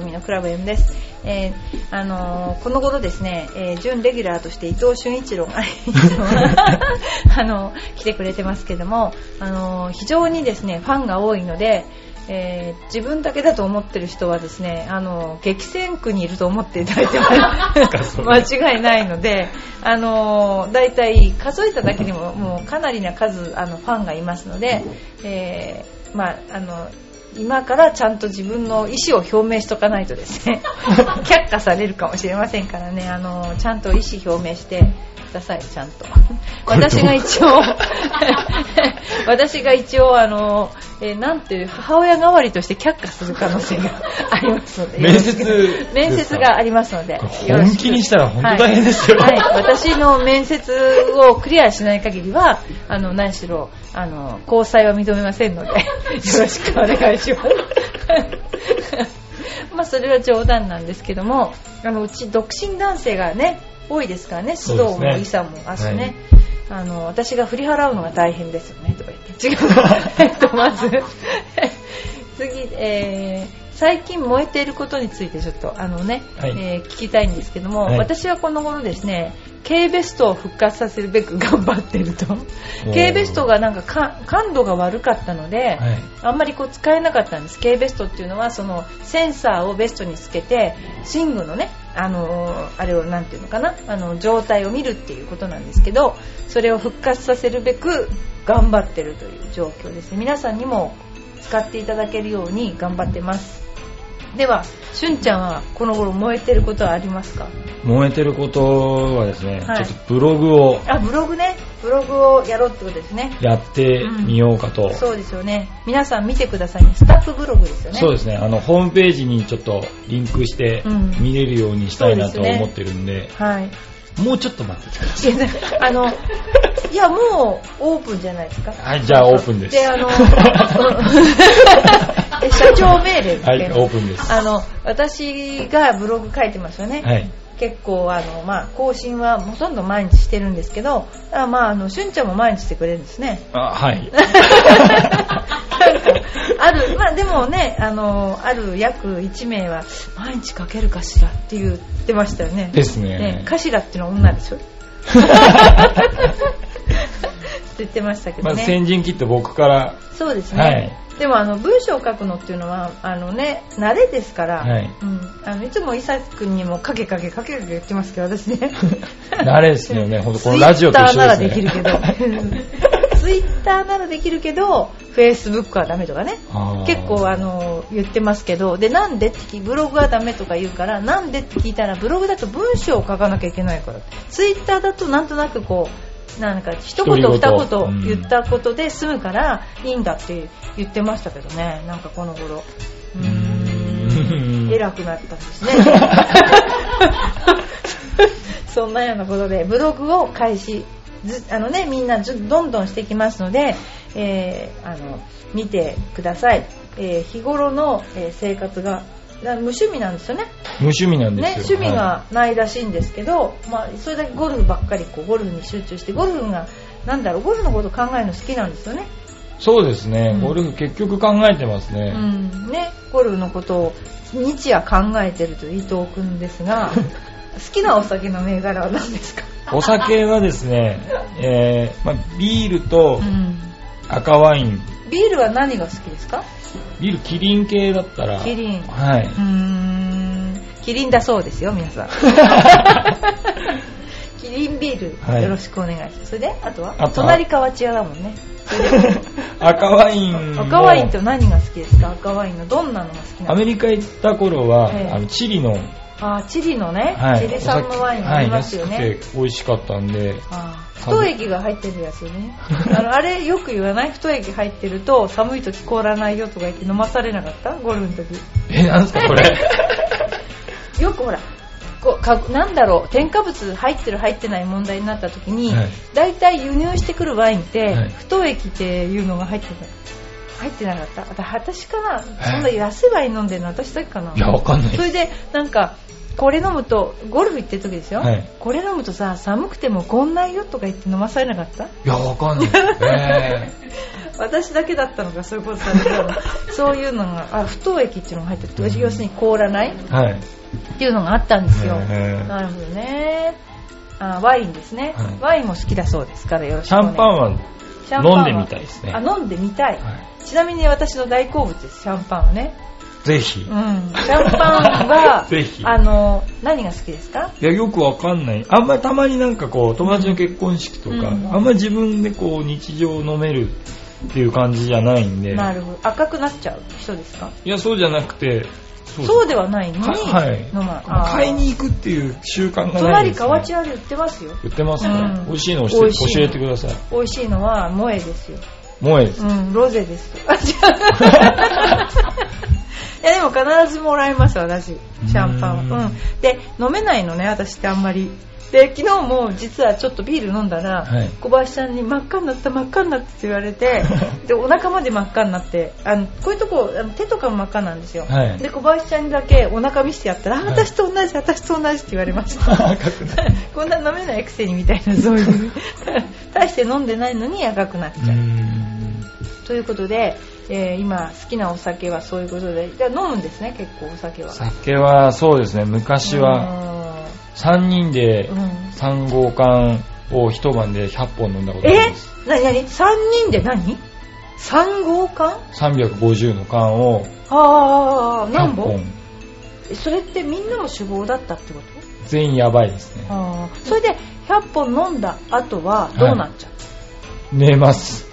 瞳のクラブ M です。えーあのーこの頃ですね、えー準レギュラーとして伊藤俊一郎が あのー来てくれてますけども、あのー非常にですね、ファンが多いので、えー自分だけだと思ってる人はですね、あのー激戦区にいると思っていただいても 間違いないので、あのー、だいたい数えただけでももうかなりな数あのファンがいますので、えーまああの今からちゃんと自分の意思を表明しとかないとですね。却下されるかもしれませんからね。あのちゃんと意思表明してくださいちゃんと。私が一応 私が一応あの、えーなんていう母親代わりとして却下する可能性が ありますので。面接。面接がありますので。本気にしたら本当大変ですよ。はい、はい。私の面接をクリアしない限りは、あの、何しろ、あの、交際は認めませんので、よろしくお願いします。まあ、それは冗談なんですけども、あの、うち独身男性がね、多いですからね、須藤も伊佐も、あとね、あの、私が振り払うのが大変ですよね、とか言って。違う。えっと、まず、次、えー最近燃えていることについてちょっとあのね、はい。えー聞きたいんですけども、はい。私はこの頃ですね K ベストを復活させるべく頑張ってると。K ベストがなんかか感度が悪かったので、はい。あんまりこう使えなかったんです。K ベストっていうのはそのセンサーをベストにつけてスイングのねあのーあれをなんていうのかなあの状態を見るっていうことなんですけどそれを復活させるべく頑張ってるという状況です。ね皆さんにも使っていただけるように頑張ってますではしゅんちゃんはこの頃燃えてることはありますか？燃えてることはですね、はい。ちょっとブログをあブログね。ブログをやろうってことですね。やってみようかと。そうですよね。皆さん見てくださいね。スタッフブログですよね。そうですね、あの、ホームページにちょっとリンクしてうん。見れるようにしたいなと思ってるんで、はいもうちょっと待ってください。いやあのいやもうオープンじゃないですかはい、じゃあオープンです。であの え社長命令ですはい、けどオープンです。あの私がブログ書いてますよね、はい。結構あの、まあ、更新はほとんど毎日してるんですけどあ、まあ、あのしゅんちゃんも毎日してくれるんですねあはい。ある、まあでもね、あの、ある約1名は、毎日書けるかしらって言ってましたよね。ですねね、かしらっていうのは女でしょ？って言ってましたけどまずね。先陣切って僕から、そうですね。はいでもあの文章を書くのっていうのはあのね慣れですから、はい。うん、あのいつも伊佐君にも書け書け書け書け言ってますけど私ね。慣れですよね、ほんとこのラジオと一緒ですね。ツイッターならできるけど。ツイッターならできるけどフェイスブックはダメとかね。結構あの言ってますけど。でなんでってブログはダメとか言うからなんでって聞いたらブログだと文章を書かなきゃいけないから。ツイッターだとなんとなくこうなんか一言二うん言言ったことで済むからいいんだって言ってましたけどね。なんかこの頃。うーん。偉くなったんですね。そんなようなことでブログを開始ずあのねみんなずどんどんしていきますので、えーあの見てください、えー日頃の、えー生活がな無趣味なんですよね。無趣味なんねですよ。趣味がないらしいんですけど、まあ、それだけゴルフばっかりこうゴルフに集中してゴルフがなんだろうゴルフのこと考えるの好きなんですよね,、そうですね、うん。ゴルフ結局考えてますうね。ん、ねゴルフのことを日夜考えてるという伊藤君ですが 好きなお酒の銘柄は何ですか、お酒はですね、えーまあ、ビールとうん、赤ワイン、ビールは何が好きですか？ビールキリン系だったら、キリン。はい。うーん。キリンだそうですよ皆さん。キリンビール、はい。よろしくお願いします。それであとは？あとは？隣河内屋だもんね。赤ワインも赤ワインって何が好きですか？赤ワインのどんなのが好きなの？アメリカ行った頃は、ええ。あのチリの、あチリのね、はい、チリ産のワインありますよね、はい、安くて美味しかったんで、あ太液が入ってるやつよね。あの あれよく言わない？太液入ってると寒い時凍らないよとか言って飲まされなかった？ゴルフの時。え、なんですかこれ？よくほらこうかなんだろう？添加物入ってる入ってない問題になった時に、はい。大体輸入してくるワインって、はい。太液っていうのが入ってた入ってなかった。私かな？え。そんな安いワイン飲んでるの？私だけかな？いや、わかんない。それでなんかこれ飲むとゴルフ行ってる時ですよ、はい。これ飲むとさ寒くてもこんないよとか言って飲まされなかった？いや、わかんない。え 私だけだったのかそういうことされたのそういうのがあ不凍液っていうのが入ってる、要するに凍らない？はい。っていうのがあったんですよ、へー。なるほどね。あワインですね、はい。ワインも好きだそうですからよろしシくお願い。ャンパンはシャンパンは。飲んでみたいですね。あ飲んでみたい、はちなみに私の大好物ですシャンパンはね。い。ぜひ。うん。シャンパンは ぜひ。あの何が好きですか？いや、よくわかんない。あんまりたまになんかこう、友達の結婚式とか、うん。あんまり自分でこう、日常飲めるっていう感じじゃないんで。なるほど。赤くなっちゃう人ですか？いや、そうじゃなくて、そうではないのに、ははい。買いに行くっていう習慣がない隣です、ね。河内屋で売ってますよ。売ってますね。うん。美味しいの教えてください。美味しいのは萌えですよ。萌えです。うんロゼですあ違ういやでも必ずもらいます私。シャンパンは。うん。うん。で飲めないのね私ってあんまりで昨日も実はちょっとビール飲んだら、はい。小林さんに真っ赤になった真っ赤になったって言われて でお腹まで真っ赤になってあのこういうとこあの手とかも真っ赤なんですよ、はい。で小林ちゃんにだけお腹見せてやったら、あはい。私と同じ私と同じって言われました。こんな飲めないくせにみたいなそういう大して飲んでないのに赤くなっちゃう、ということで、えー今好きなお酒はそういうことで。じゃあ飲むんですね結構お酒は。酒はそうですね、昔は3人でうん。うん3号缶を一晩で100本飲んだことありえます。なになに？3人で何 ?3 号缶？350の缶をああ何100本。それってみんなも酒豪だったってこと？全員やばいですね。あー。それで100本飲んだ後はどうなっちゃう、寝ます。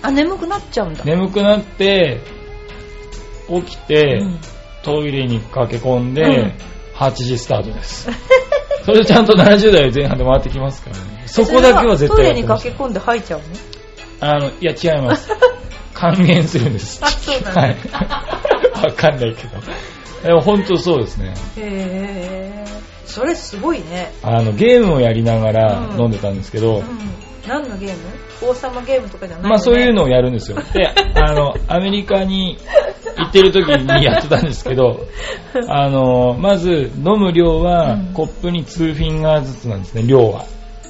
あ眠くなっちゃうんだ、眠くなって、起きて、うん。トイレに駆け込んで、うん。8時スタートです。それでちゃんと70代前半で回ってきますからね。そこだけは絶対トイレに駆け込んで吐いちゃうの？あの、いや違います。還元するんです。あそうなんだはい。わかんないけど。でも本当そうですね。へえそれすごいねあの、ゲームをやりながらうん飲んでたんですけど、うん何のゲーム？王様ゲームとかじゃないよねまあそういうのをやるんですよ。で、あの、アメリカに行ってる時にやってたんですけど、あの、まず飲む量はうんコップに2フィンガーずつなんですね、量は。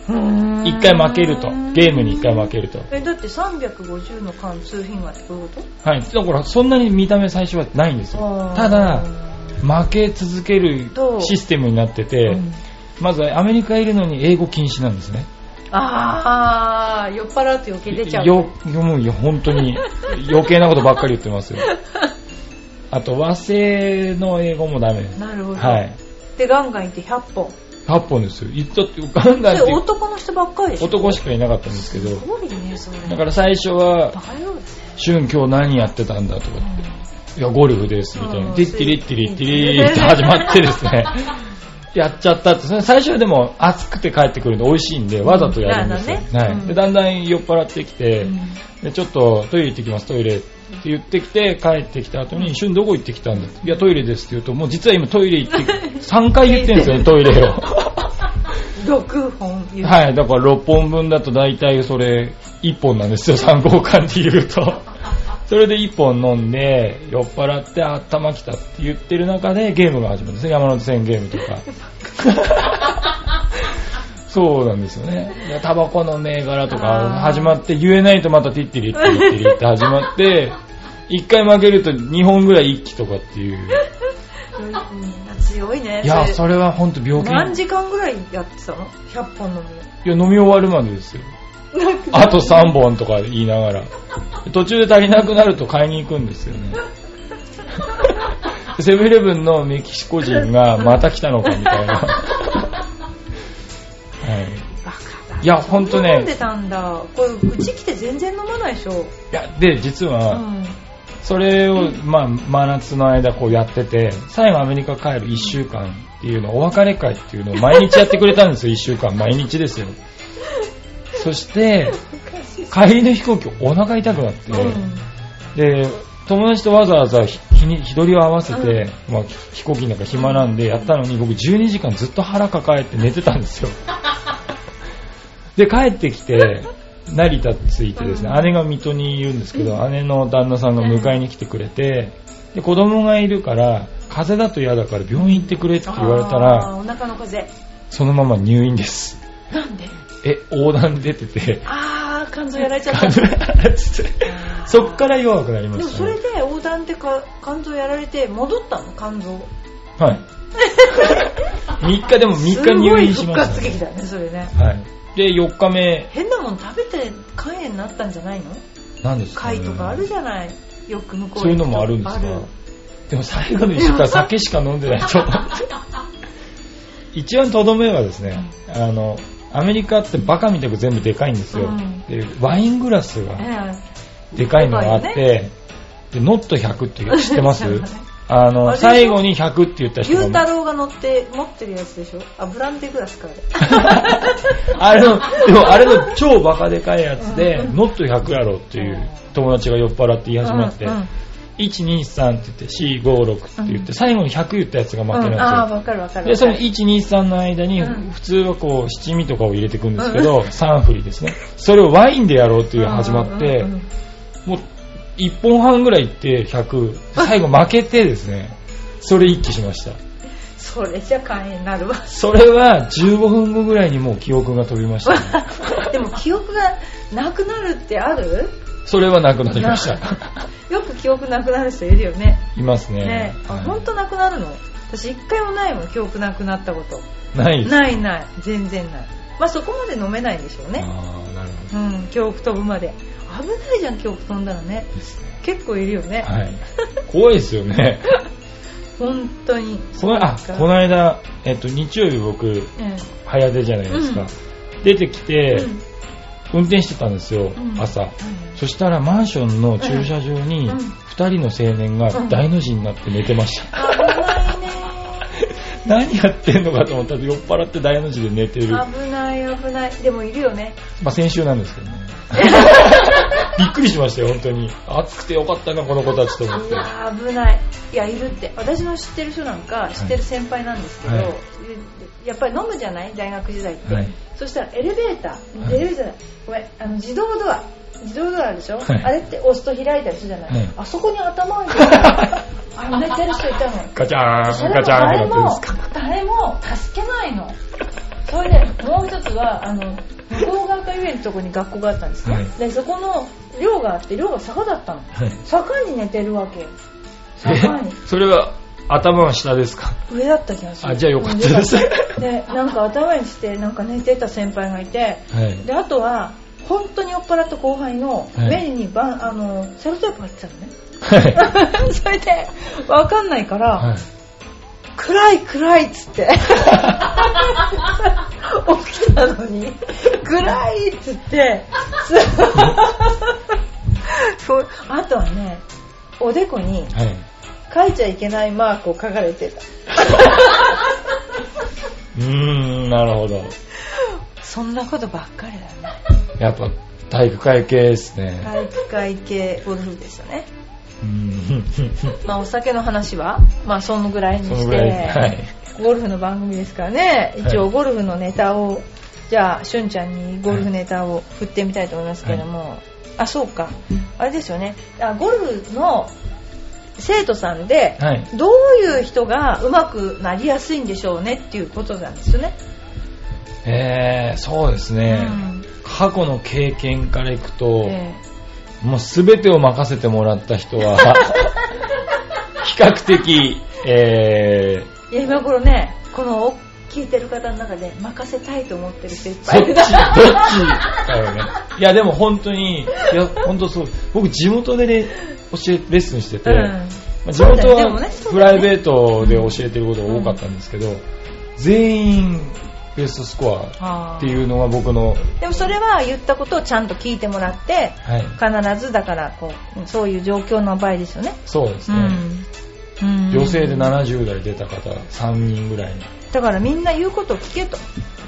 うーん1回負けると。ゲームに1回負けると。えだって350の缶2フィンガーってどういうこと？はい。だからそんなに見た目最初はないんですよ。ただ、負け続けるシステムになってて、うんまずアメリカいるのに英語禁止なんですね。ああ酔っ払うと余計出ちゃうよ、よもう本当に。余計なことばっかり言ってますよ。あと和製の英語もダメ。なるほど、はい。でガンガン行って100本。8本ですよ。言ったって、ガンガンって。男の人ばっかりでしょ？男しかいなかったんですけど、すごいねそれ。だから最初はシュン今日何やってたんだとか、いや、ゴルフです、みたいな。うん。ティッティリッティリッティリーって 始まってですね、やっちゃったって、それ最初はでも暑くて帰ってくるんで美味しいんで、わざとやるんですよ。はい、で。だんだん酔っ払ってきて、うん。でちょっとトイレ行ってきます、トイレって言ってきて、帰ってきた後に、一瞬どこ行ってきたんだっていや、トイレですって言うと、もう実は今トイレ行って、3回言ってるんですよね、トイレを。6本。はい、だから6本分だと大体それ1本なんですよ、3号館って言うと。それで1本飲んで、酔っ払って頭きたって言ってる中でゲームが始まるんですね、山手線ゲームとか。そうなんですよね。タバコの銘柄とか始まって、言えないとまたティッティリッティリッティリって始まって、1回負けると2本ぐらい一気とかっていう。うん強いねいや、れそれは本当病気。何時間ぐらいやってたの100本飲むいや、飲み終わるまでですよ。あと3本とか言いながら。途中で足りなくなると買いに行くんですよね。セブンイレブンのメキシコ人がまた来たのかみたいな。はい。いやほんとね飲んでたんだ？これうち来て全然飲まないでしょいや、で、実うは、んそれを、まあ、真夏の間こうやってて、最後アメリカ帰る1週間っていうの、お別れ会っていうのを毎日やってくれたんですよ、1週間。毎日ですよ。そして、帰りの飛行機お腹痛くなって、で、友達とわざわざ日日に日取りを合わせて、まあ、飛行機の中暇なんでやったのに僕12時間ずっと腹抱えて寝てたんですよ。で、帰ってきて、成田着いてですね、姉が水戸にいるんですけど、姉の旦那さんが迎えに来てくれて、で、子供がいるから、風邪だと嫌だから病院行ってくれって言われたあら、ーお腹の風そのまま入院です。なんで？え、横断で出てて、あー肝臓やられちゃった。感じつって。あそっから弱くなりましたね。それで横断でか肝臓やられて戻ったの？肝臓はい。3日でも3日入院しました、すごい復活劇だねそれね。はい。で、4日目、変なもん食べて肝炎になったんじゃないの？何ですか、ね、貝とかあるじゃない。よく向こうそういうのもあるんですかある。でも最後の1週間酒しか飲んでないと。一番とどめはですね、あの、アメリカってバカみたく全部でかいんですよ。うん。で、ワイングラスがえでかいのがあって、でかいで、ノット100っていう知ってます？あの、最後に100って言ったえ人が、牛太郎が乗って持ってるやつでしょ？あブランデーグラスか。あ れあれの、でもあれの超バカでかいやつで、うん。ノット100やろっていう友達が酔っ払って言い始まって、うんうん1、2、3って言って、4、5、6って言って、うん最後に100言ったやつが負けなんですよ。ああ分かる分かるで、その分か1、2、3の間に、うん普通はこう、七味とかを入れていくんですけど、3振りですね。それをワインでやろうっていう始まってもう、1本半ぐらいいって100、最後負けてですね、それ一気しました。それじゃ肝炎になるわそれは15分後ぐらいにもう記憶が飛びました、ね。でも記憶がなくなるってある？それはなくなりました。よく記憶なくなる人いるよね。いますね。ね。あはい。本当なくなるの？私一回もないもん記憶なくなったこと。ない。ないない。全然ない。まあそこまで飲めないんでしょうね。ああ、なるほうん記憶飛ぶまで。危ないじゃん記憶飛んだらね。どですね。結構いるよね、はい。怖いですよね。本当に。このあ、この間、えっと、日曜日僕、え早出じゃないですか。うん。出てきえて、うん運転してたんですよ、うん朝。うんそしたらマンションの駐車場にうん2人の青年が大の字になって寝てました。危ないね 何やってんのかと思ったら酔っ払って大の字で寝てる。ま危ない危ないでもいるよねあ先週なんですけどね。びっくりしましたよ、本当に。暑くてよかったな、この子たちと思って。危ない。いやいるって。私の知ってる人なんか知ってる先輩なんですけど、はい。やっぱり飲むじゃない？大学時代って、はい。そしたらエレベーター、はい。エレベーターごめんあの自動ドア。自動ドアでしょ、はい。あれって押すと開いたりするじゃない、はい。あそこに頭を入れて あの寝てる人いたのガチャーン、ガチャーンってなってるんで誰もすか。誰も助けないの。それでもう一つはあの向こう側か遊園のとこに学校があったんですね、はい。でそこの寮があって寮が坂だったの。はい。坂に寝てるわけ。え？坂に。それは頭は下ですか？上だった気がする。あじゃあよかったです。でなんか頭にしてなんか寝てた先輩がいてはい。であとは本当に酔っ払った後輩のはい。目にバン、あのセロテープが入ってたのね。はい。それで分かんないから、はい。暗い暗いっつって 起きたのに暗いっつってそうあとはねおでこにはい。書いちゃいけないマークを書かれてた うーん、なるほど。そんなことばっかりだよねやっぱ体育会系ですね。体育会系ゴルフでしたね。まあお酒の話はまあそのぐらいにして、はい。ゴルフの番組ですからね。一はい。応ゴルフのネタを、じゃあしゅんちゃんにゴルフネタを振ってみたいと思いますけれども、あそうか。あれですよね。あゴルフの生徒さんで、はい。どういう人が上手くなりやすいんでしょうねっていうことなんですよね。えー、そうですね。うん。過去の経験からいくと、えもう全てを任せてもらった人は、比較的、ええいや今頃ねこの聞いてる方の中で任せたいと思ってる人いっー、ぱい。いるそっち、どっちだよね。いや、でも本当に、いや、本当そう。僕、地元でね、教え、レッスンしてて、うん。まあ地元はプライベートで教えてることが多かったんですけど、全員ベストスコアっていうのが僕の、でもそれは言ったことをちゃんと聞いてもらってはい、必ずだからこうそういう状況の場合ですよね。そうですね。うんうん女性で70代出た方3人ぐらい。だからみんな言うことを聞けと。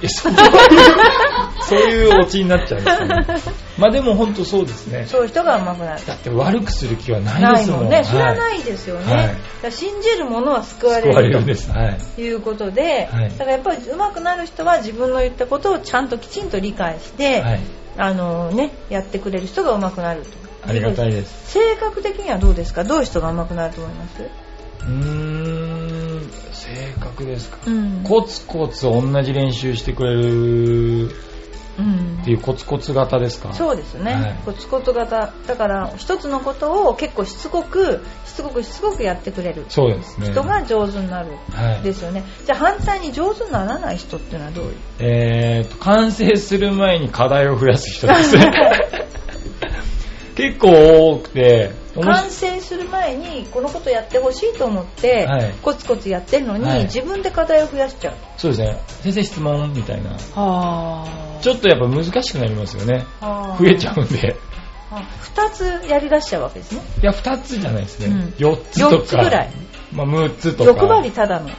いやそう そういうオチになっちゃうんですよね。まあでも本当そうですね。そういう人が上手くなる。だって悪くする気はないですもんね。それはいないですよね。はい信じるものは救われ救われるんです。はい。いうことで、はいだからやっぱり上手くなる人は自分の言ったことをちゃんときちんと理解して、はい。あのね、やってくれる人が上手くなると。ありがたいです。性格的にはどうですか？どういう人が上手くなると思います？うーん、性格ですか。うん。コツコツ同じ練習してくれるうんっていうコツコツ型ですか。そうですね、はい。コツコツ型。だから一つのことを結構しつこくしつこくしつこくやってくれる。そうですね。人が上手になる。はい。ですよね、じゃあ反対に上手にならない人っていうのはどういう？えーと、完成する前に課題を増やす人ですね。結構多くて、完成する前にこのことやってほしいと思って、はいコツコツやってるのに、はい自分で課題を増やしちゃうそうですね。先生質問みたいな。はちょっとやっぱ難しくなりますよね。あ増えちゃうんで。2つやりだしちゃうわけですねいや、二つじゃないですね。うん四つとか。4つぐらいまあ、六つとか。欲張りただの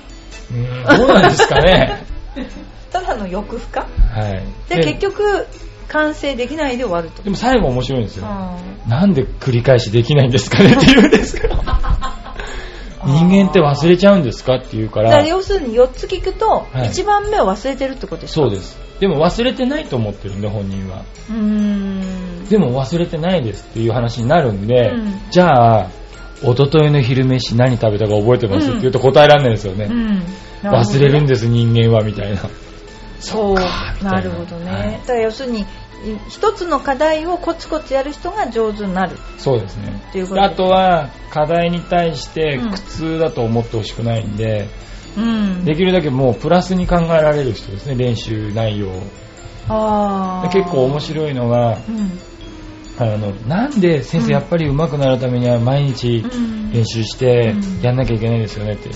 うんどうなんですかね。ただの欲不可？はい。で結局完成できないで終わると。でも最後面白いんですよ。あなんで繰り返しできないんですかね？って言うんですけど。人間って忘れちゃうんですか？って言うかーだからら、要するに4つ聞くとはい。1番目を忘れてるってことですか？そうです。でも忘れてないと思ってるんで、本人は。うーん。でも忘れてないですっていう話になるんで、うん。じゃあ、一昨日の昼飯何食べたか覚えてます、うん。って言うと答えられないですよね。うん。忘れるんでです、人間は、みたいな。そう。な。なるほどね、はい。だから要するにい一つの課題をコツコツやる人が上手になる。そうですね。っていう。こと。あとは、課題に対してうん。苦痛だと思ってほしくないんで、うん。できるだけもうプラスに考えられる人ですね、練習内容。を。あ結構面白いのが、うん。あの、なんで先うん。生やっぱり上手くなるためには毎日うん。練習してうん。やんなきゃいけないですよねって。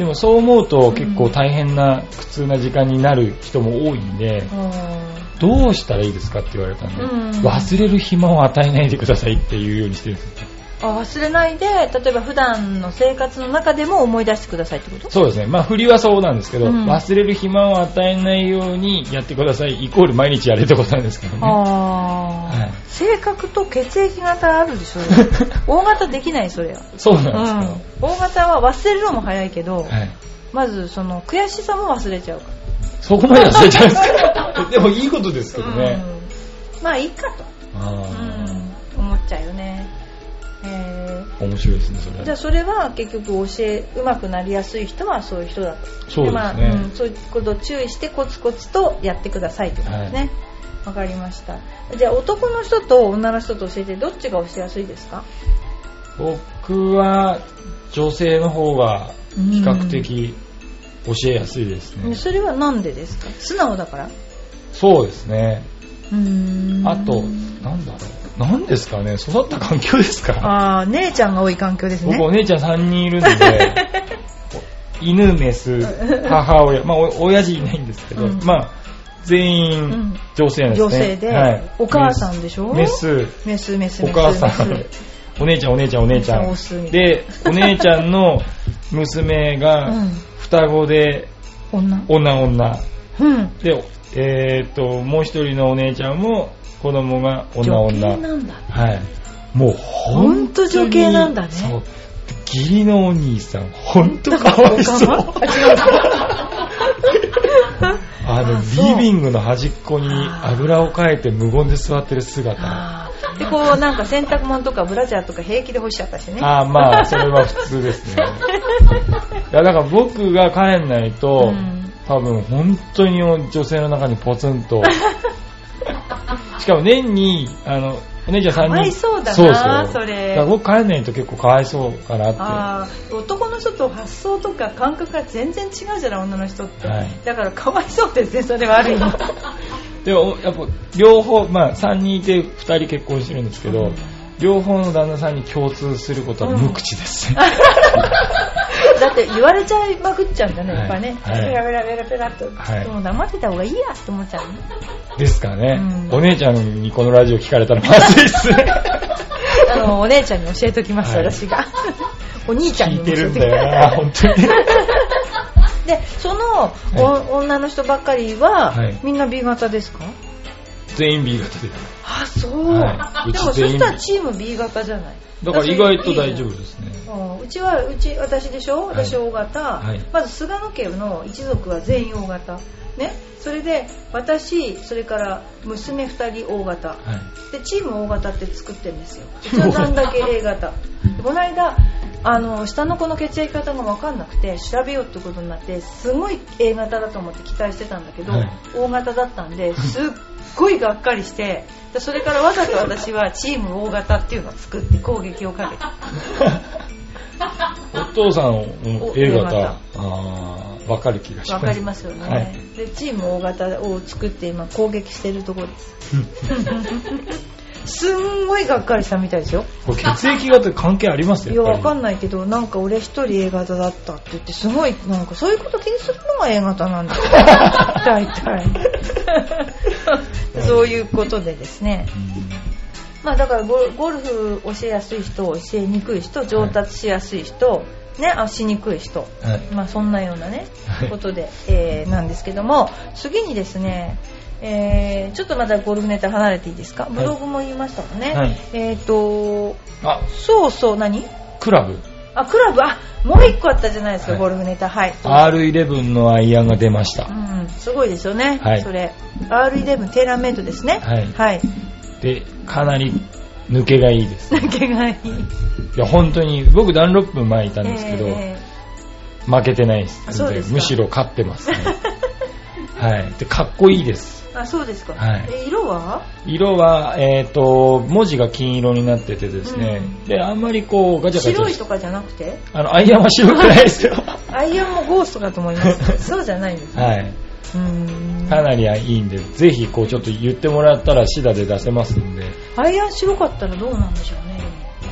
でもそう思うと結構大変な苦痛な時間になる人も多いんで、どうしたらいいですかって言われたんで、うん忘れる暇を与えないでくださいっていうようにしてるんですよ。あ忘れないで例えば普段の生活の中でも思い出してくださいってこと？そうですね。まあ振りはそうなんですけど、うん。忘れる暇を与えないようにやってください。イコール毎日やれってことなんですけどね。あー。はい。性格と血液型あるでしょ？大型できないそれは、そううなんですん、大型は忘れるのも早いけど、か。はい。まずその悔しさも忘れちゃう。かそこまで忘れちゃうんですか？でもいいことですけら、どね。うん。まあいいかと、あうん、思っちゃうよねえあ、面白いですね、それ。ーじゃあそれは結局教え上手くなりやすい人はそういう人だとそうですね。まあうん、そういうことを注意してコツコツとやってくださいってことですねわ、かりましたじゃあ男の人と女の人と教えてどっちが教えやすいですか？僕は女性の方が比較的教えやすいですね。それはなんでですか？素直だから？そうですね。うーんあと、なんだろう。なんですかね育った環境ですかああ姉ちゃんが多い環境ですね。僕お姉ちゃん3人いるんで、犬、メス、母親、まあお親父いないんですけど、うん。まあ全う員ん。女性なんですね。女性ではい。お母さんでしょ？メス、メスメスメスお母さん。お姉ちゃんお姉ちゃんお姉ちゃん。で、お姉ちゃんの娘がうん。双子で女。女女。うん。で、えーっと、もう一人のお姉ちゃんも子供が女女。なんだねはい。もうほ本んと女系なんだねそう。義理のお兄さん、ほんとかわいそう。あのリビングの端っこにあぐらをかいて無言で座ってる姿。でこうなんか洗濯物とかブラジャーとか平気で干しちゃったしねああ、まあ、それは普通ですね。いや、だから僕が帰んないと、うん多分本当に女性の中にポツンと。しかも年に、あの、お姉ちゃん3人。かわいそうだなそれだから僕帰んないと結構かわいそうかなって。あー男の人と発想とか感覚が全然違うじゃない女の人って、はいだからかわいそうですねそれはある意味 でも、やっぱ、両方、まあ、3人いて2人結婚してるんですけど、うん両方の旦那さんに共通することは無口ですね。だって言われちゃいまくっちゃうんだね、はいやっぱね。はいペラペラペラペラっと。はいもう黙ってた方がいいやって思っちゃうね。ですかね、うんお姉ちゃんにこのラジオ聞かれたらまずいですね。あの、お姉ちゃんに教えときます、はい私が。お兄ちゃんにも教えてるんだよな、本当に。で、その、お女の人ばっかりは、はいみんな B 型ですか？全員 B 型で。あ、そう。はいでもそしたらチーム B 型じゃない。だから意外と大丈夫ですね。うちは、うち、私でしょ？はい私 O 型、はいまず菅野家の一族は全員 O 型。ね。それで、私、それから娘2人 O 型。はい。でチーム O 型って作ってるんですようちは残だけ A 型でこの間あの下の子の血液型が分かんなくて調べようってことになってすごい A 型だと思って期待してたんだけど、はい O 型だったんですっごいがっかりしてそれからわざと私はチーム大型っていうのを作って攻撃をかけた お父さんも A 型。ああ、わかる気がします。わかりますよね、はい。でチーム大型を作って今攻撃してるところです。すんごいがっかりしたみたいですよ。血液型関係ありますいやわかんんないけどなんか俺一人 A 型だったって言ってすごいなんかそういうこと気にするのが A 型なんだ。大体 そういうことでですね。まあだからゴゴルフ教えやすい人教えにくい人上達しやすい人、ねあしにくい人。はい。まあそんなようなねはい。ことで、えーなんですけども次にですねえーちょっとまたゴルフネタ離れていいですか？ブログも言いましたもんね、はい。えっ、とあ、そうそう何？クラブ。あクラブ？あもう一個あったじゃないですか、はい。ゴルフネタ。はい。R11 のアイアンが出ました。う。んすごいですよね、はい。それ。R11 テーラーメイドですね。はい。はい。で、かなり抜けがいいです。抜けがいい。いや、本当に、僕ダンロップ前いたんですけど、え。負けてないです。あそうですか。むしろ勝ってますね。はい。で、かっこいいです。ーあそうですか、はい。え色は？色は、えっ、と、文字が金色になっててですね、うん。で、あんまりこう、ガチャガチャ。し白いとかじゃなくて？あの、アイアンは白くないですよ。アイアンもゴーストだと思います。そうじゃないんですね、はい。うーん。かなりいいんで、ぜひ、こう、ちょっと言ってもらったら、シダで出せますんで、アイアン白かったらどうなんでしょうね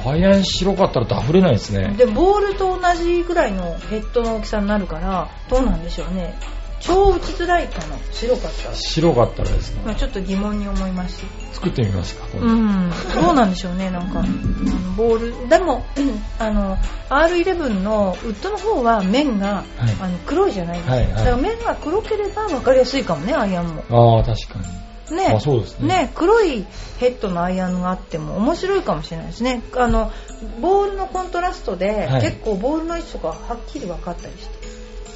アイアン白かったらダフれないですね。でボールと同じぐらいのヘッドの大きさになるからどうなんでしょうね超打ちづらいかな。白かったら、白かったらですね、まあ、ちょっと疑問に思いました作ってみますか、うん、どうなんでしょうね、なんか、あのボール、でも、う んあの、R11 のウッドの方は面が、はい。あの黒いじゃないですか。はいはい。だから面が黒ければ分かりやすいかもね、アイアンも。ああ、確かに。ね。あ、そうですね。ね、黒いヘッドのアイアンがあっても面白いかもしれないですね。あの、ボールのコントラストで、はい。結構ボールの位置とかはっきり分かったりして、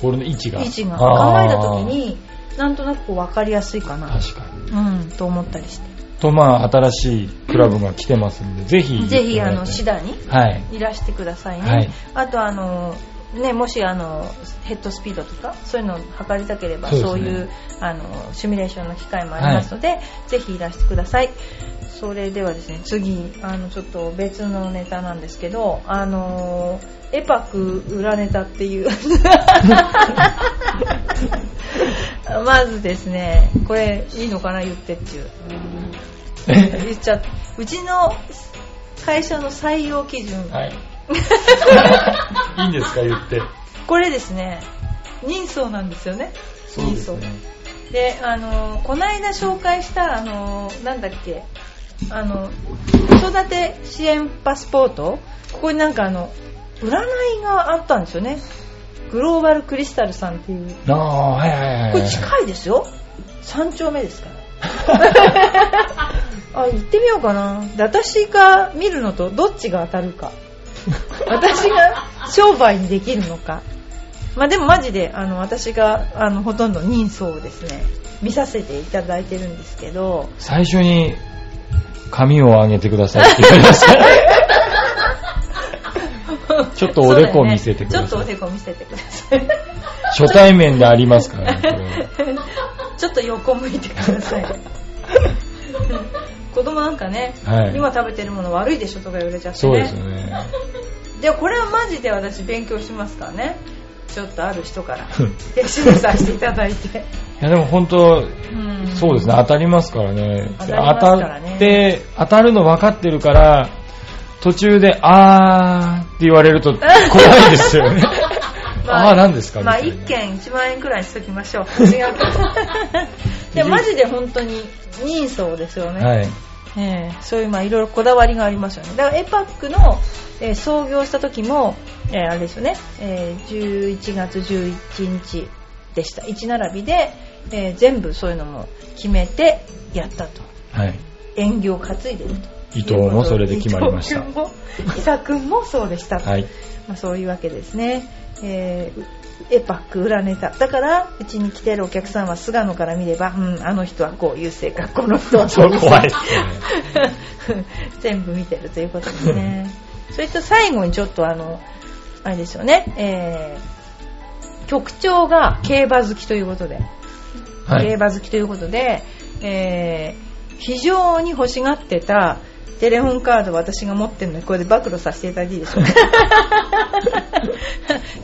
ボールの位置が。位置が考えた時。に、なんとなくこう分かりやすいかな、確かに。うん、と思ったりして。と、まあ、新しいクラブが来てますんで、ぜひ。ぜひ、あの、シダにはい。いらしてくださいね。はいあとあのね、もしあのヘッドスピードとかそういうのを測りたければそうねいうあのシミュレーションの機会もありますので、ぜひいらしてくださいそれではですね次あのちょっと別のネタなんですけどあのエパク裏ネタっていう まずですねこれいいのかな言ってっていう。言っちゃってうちの会社の採用基準、はい。いいんですか、言って。これですね人相なんですよね。そうですね。であのこの間紹介したあのなんだっけ？あの子育て支援パスポート？ここになんかあの占いがあったんですよね。グローバルクリスタルさんっていう。ああ、はいはいはいはい。これ近いですよ。3丁目ですから。あ行ってみようかな。で私が見るのとどっちが当たるか。私が商売にできるのか。まあでもマジであの私があのほとんど人相をですね見させていただいてるんですけど。最初に、髪を上げてくださいって言われました。ちょっとおでこ見せてください。ねちょっとおでこ見せてください初対面でありますからね、これは。ちょっと横向いてください。子供なんかね、はい。今食べてるもの悪いでしょとか言われちゃってね。そうですよね。でこれはマジで私勉強しますからね。ちょっとある人から。で指導させていただいて、いやでも本当、うんそうですね、当たりますからね。当たね。当たって、当たるの分かってるから、途中で、あーって言われると怖いですよね。あー何ですか？まあみたいな。1件1万円くらいにしときましょう。違うけどでもマジで本当に人相ですよね、はい。ええ。そういうまあいろいろこだわりがありますよね。だからエパックの、えー創業した時も、えーあれですよね、えー11月11日でした。1並びで、えー全部そういうのも決めてやったと。はい。縁起を担いでると。伊藤もそれで決まりました。伊藤君も伊佐君もそうでした。と、はい。まあ、そういうわけですね、えーエパック裏ネタ。だからうちに来てるお客さんは菅野から見れば、うん、あの人はこういう性格この人はこ そう怖い。全部見てるということですね。それと最後にちょっとあのあれですよね、えー局長が競馬好きということで、はい。競馬好きということで、えー非常に欲しがってたテレホンカードを私が持ってるのでこれで暴露させていただいていいでしょうか？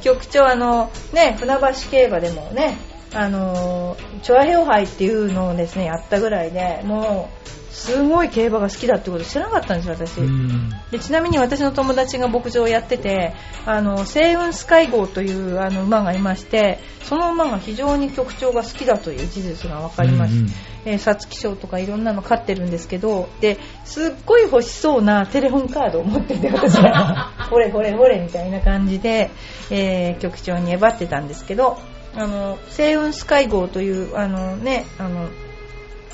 局長あのね船橋競馬でもねあのチョアヘオ杯っていうのをですねやったぐらいでもうすごい競馬が好きだってこと知らなかったんですよ私、うん。でちなみに私の友達が牧場をやっててあの星雲スカイ号というあの馬がいましてその馬が非常に局長が好きだという事実が分かりました、うんうん。えー、皐月賞とかいろんなの飼ってるんですけどですっごい欲しそうなテレホンカードを持ってて私が ほれほれほれみたいな感じで、えー局長にえばってたんですけどあの星雲スカイ号というあのねあの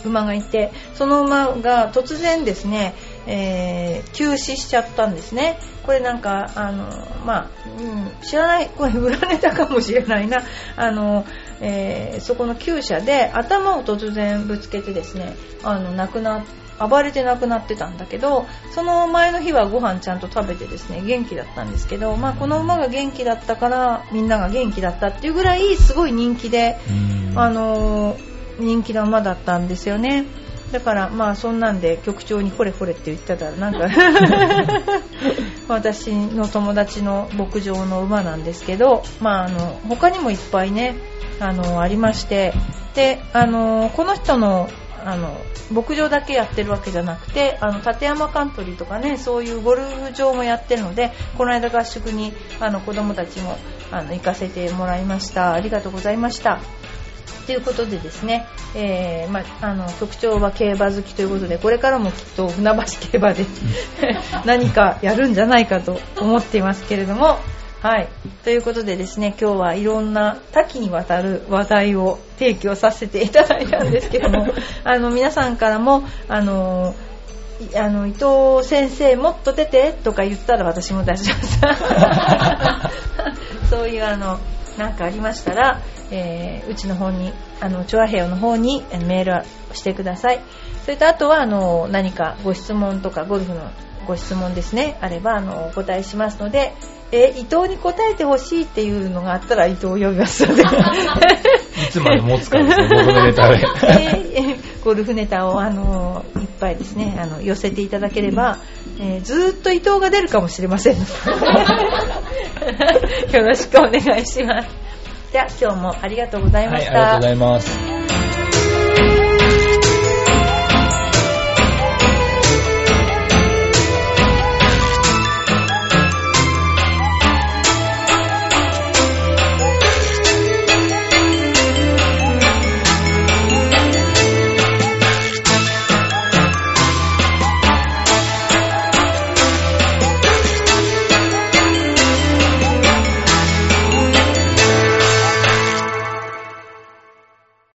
馬がいてその馬が突然ですね、えー休止しちゃったんですね。これなんかあのまあ、うん、知らないこれ裏ネタかもしれないな。あの、えーそこの厩舎で頭を突然ぶつけてですねあの亡くな暴れて亡くなってたんだけどその前の日はご飯ちゃんと食べてですね元気だったんですけど、まあ、この馬が元気だったからみんなが元気だったっていうぐらいすごい人気でうん。あのー人気の馬だったんですよね。だからまあそんなんで局長に「ほれほれ」って言ってたらなんか 私の友達の牧場の馬なんですけど、まあ、あの他にもいっぱいねあのありましてであのこの人のあの牧場だけやってるわけじゃなくてあの立山カントリーとかねそういうゴルフ場もやってるのでこの間合宿にあの子供たちもあの行かせてもらいました。ありがとうございましたということでですね、えーまあ、あの局長は競馬好きということでこれからもきっと船橋競馬で 何かやるんじゃないかと思っていますけれども。はい。ということでですね、今日はいろんな多岐にわたる話題を提供させていただいたんですけども、あの、皆さんからも、あの、いあの伊藤先生もっと出てとか言ったら私も出します そういうあのなんかありましたら、えーうちの方にあのチョアヘヨの方にえーメールをしてください。それとあとはあの何かご質問とかゴルフのご質問ですね。あればあのお答えしますので、えー伊藤に答えてほしいっていうのがあったら伊藤を呼びますので。いつまで持つかですね、僕のネタで。えーゴルフネタを、あのいっぱいですねあの寄せていただければ、えーずーっと伊藤が出るかもしれません。よろしくお願いします。では今日もありがとうございまはい、した、ありがとうございます。